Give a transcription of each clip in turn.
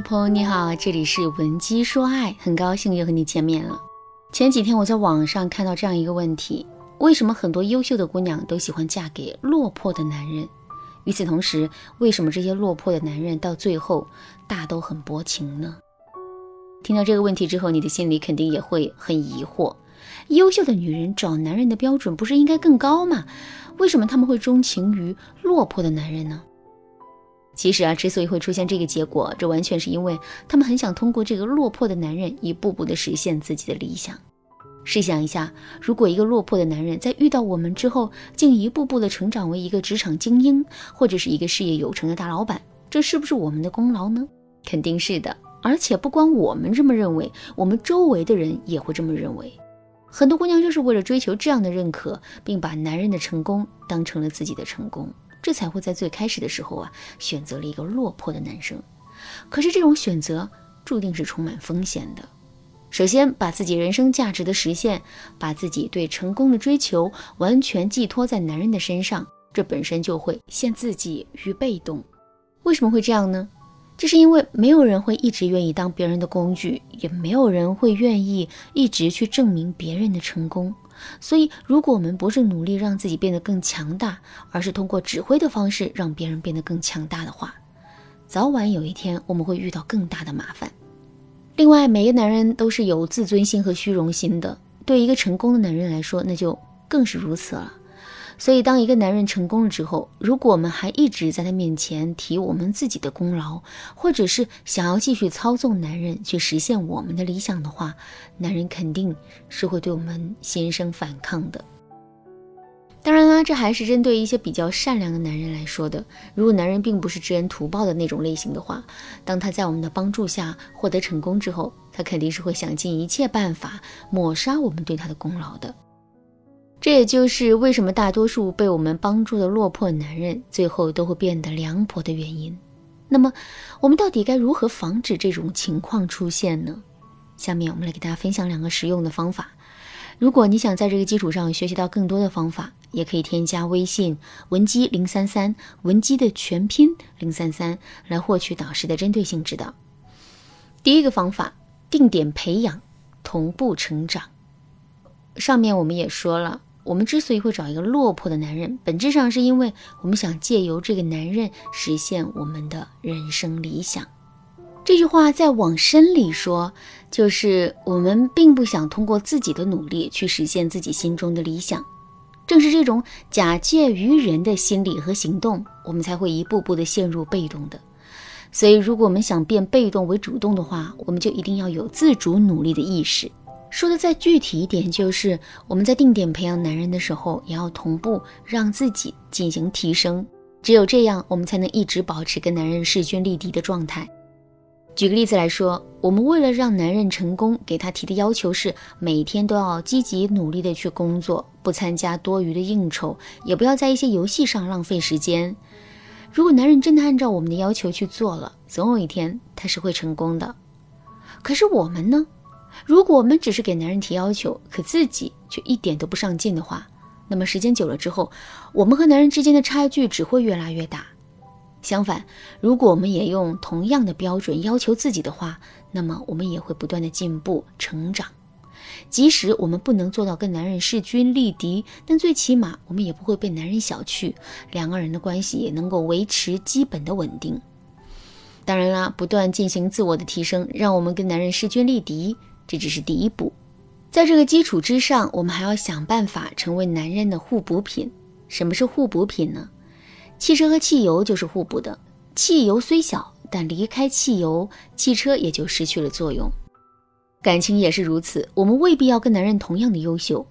朋友你好，这里是文姬说爱，很高兴又和你见面了。前几天我在网上看到这样一个问题：为什么很多优秀的姑娘都喜欢嫁给落魄的男人？与此同时，为什么这些落魄的男人到最后大都很薄情呢？听到这个问题之后，你的心里肯定也会很疑惑：优秀的女人找男人的标准不是应该更高吗？为什么他们会钟情于落魄的男人呢？其实啊，之所以会出现这个结果，这完全是因为他们很想通过这个落魄的男人，一步步的实现自己的理想。试想一下，如果一个落魄的男人在遇到我们之后，竟一步步的成长为一个职场精英，或者是一个事业有成的大老板，这是不是我们的功劳呢？肯定是的。而且不光我们这么认为，我们周围的人也会这么认为。很多姑娘就是为了追求这样的认可，并把男人的成功当成了自己的成功。这才会在最开始的时候啊，选择了一个落魄的男生。可是这种选择注定是充满风险的。首先，把自己人生价值的实现，把自己对成功的追求完全寄托在男人的身上，这本身就会陷自己于被动。为什么会这样呢？这是因为没有人会一直愿意当别人的工具，也没有人会愿意一直去证明别人的成功。所以，如果我们不是努力让自己变得更强大，而是通过指挥的方式让别人变得更强大的话，早晚有一天我们会遇到更大的麻烦。另外，每个男人都是有自尊心和虚荣心的，对一个成功的男人来说，那就更是如此了。所以，当一个男人成功了之后，如果我们还一直在他面前提我们自己的功劳，或者是想要继续操纵男人去实现我们的理想的话，男人肯定是会对我们心生反抗的。当然啦，这还是针对一些比较善良的男人来说的。如果男人并不是知恩图报的那种类型的话，当他在我们的帮助下获得成功之后，他肯定是会想尽一切办法抹杀我们对他的功劳的。这也就是为什么大多数被我们帮助的落魄男人最后都会变得凉薄的原因。那么，我们到底该如何防止这种情况出现呢？下面我们来给大家分享两个实用的方法。如果你想在这个基础上学习到更多的方法，也可以添加微信文姬零三三，文姬的全拼零三三，来获取导师的针对性指导。第一个方法，定点培养，同步成长。上面我们也说了。我们之所以会找一个落魄的男人，本质上是因为我们想借由这个男人实现我们的人生理想。这句话再往深里说，就是我们并不想通过自己的努力去实现自己心中的理想。正是这种假借于人的心理和行动，我们才会一步步的陷入被动的。所以，如果我们想变被动为主动的话，我们就一定要有自主努力的意识。说的再具体一点，就是我们在定点培养男人的时候，也要同步让自己进行提升。只有这样，我们才能一直保持跟男人势均力敌的状态。举个例子来说，我们为了让男人成功，给他提的要求是每天都要积极努力的去工作，不参加多余的应酬，也不要在一些游戏上浪费时间。如果男人真的按照我们的要求去做了，总有一天他是会成功的。可是我们呢？如果我们只是给男人提要求，可自己却一点都不上进的话，那么时间久了之后，我们和男人之间的差距只会越拉越大。相反，如果我们也用同样的标准要求自己的话，那么我们也会不断的进步成长。即使我们不能做到跟男人势均力敌，但最起码我们也不会被男人小觑，两个人的关系也能够维持基本的稳定。当然啦，不断进行自我的提升，让我们跟男人势均力敌。这只是第一步，在这个基础之上，我们还要想办法成为男人的互补品。什么是互补品呢？汽车和汽油就是互补的，汽油虽小，但离开汽油，汽车也就失去了作用。感情也是如此，我们未必要跟男人同样的优秀，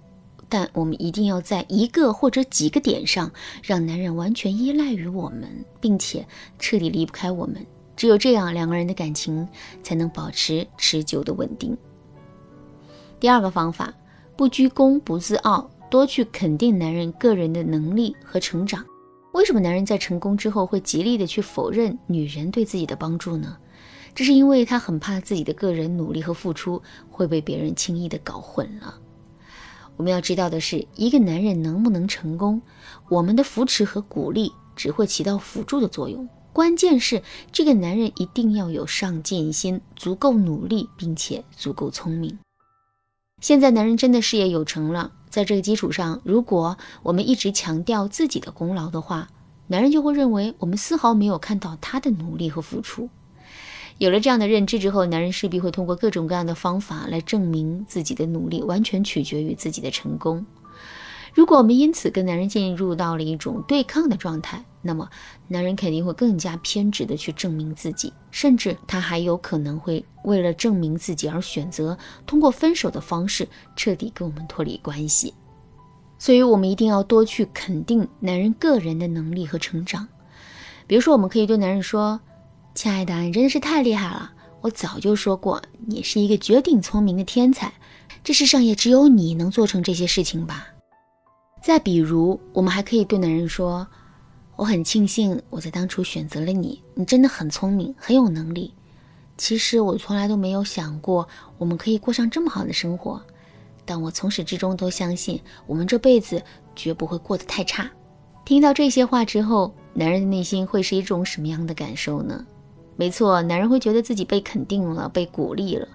但我们一定要在一个或者几个点上，让男人完全依赖于我们，并且彻底离不开我们。只有这样，两个人的感情才能保持持久的稳定。第二个方法，不居功不自傲，多去肯定男人个人的能力和成长。为什么男人在成功之后会极力的去否认女人对自己的帮助呢？这是因为他很怕自己的个人努力和付出会被别人轻易的搞混了。我们要知道的是，一个男人能不能成功，我们的扶持和鼓励只会起到辅助的作用，关键是这个男人一定要有上进心，足够努力，并且足够聪明。现在男人真的事业有成了，在这个基础上，如果我们一直强调自己的功劳的话，男人就会认为我们丝毫没有看到他的努力和付出。有了这样的认知之后，男人势必会通过各种各样的方法来证明自己的努力完全取决于自己的成功。如果我们因此跟男人进入到了一种对抗的状态，那么男人肯定会更加偏执的去证明自己，甚至他还有可能会为了证明自己而选择通过分手的方式彻底跟我们脱离关系。所以，我们一定要多去肯定男人个人的能力和成长。比如说，我们可以对男人说：“亲爱的，你真的是太厉害了！我早就说过，你是一个绝顶聪明的天才，这世上也只有你能做成这些事情吧。”再比如，我们还可以对男人说：“我很庆幸我在当初选择了你，你真的很聪明，很有能力。其实我从来都没有想过我们可以过上这么好的生活，但我从始至终都相信我们这辈子绝不会过得太差。”听到这些话之后，男人的内心会是一种什么样的感受呢？没错，男人会觉得自己被肯定了，被鼓励了，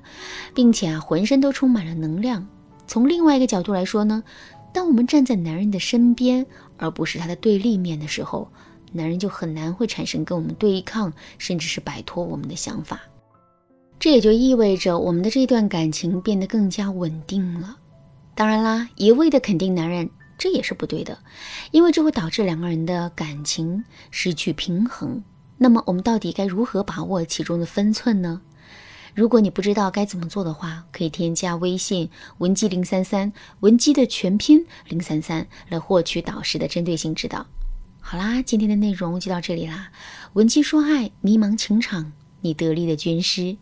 并且啊，浑身都充满了能量。从另外一个角度来说呢？当我们站在男人的身边，而不是他的对立面的时候，男人就很难会产生跟我们对抗，甚至是摆脱我们的想法。这也就意味着我们的这段感情变得更加稳定了。当然啦，一味的肯定男人，这也是不对的，因为这会导致两个人的感情失去平衡。那么，我们到底该如何把握其中的分寸呢？如果你不知道该怎么做的话，可以添加微信文姬零三三，文姬的全拼零三三，来获取导师的针对性指导。好啦，今天的内容就到这里啦。文姬说爱，迷茫情场，你得力的军师。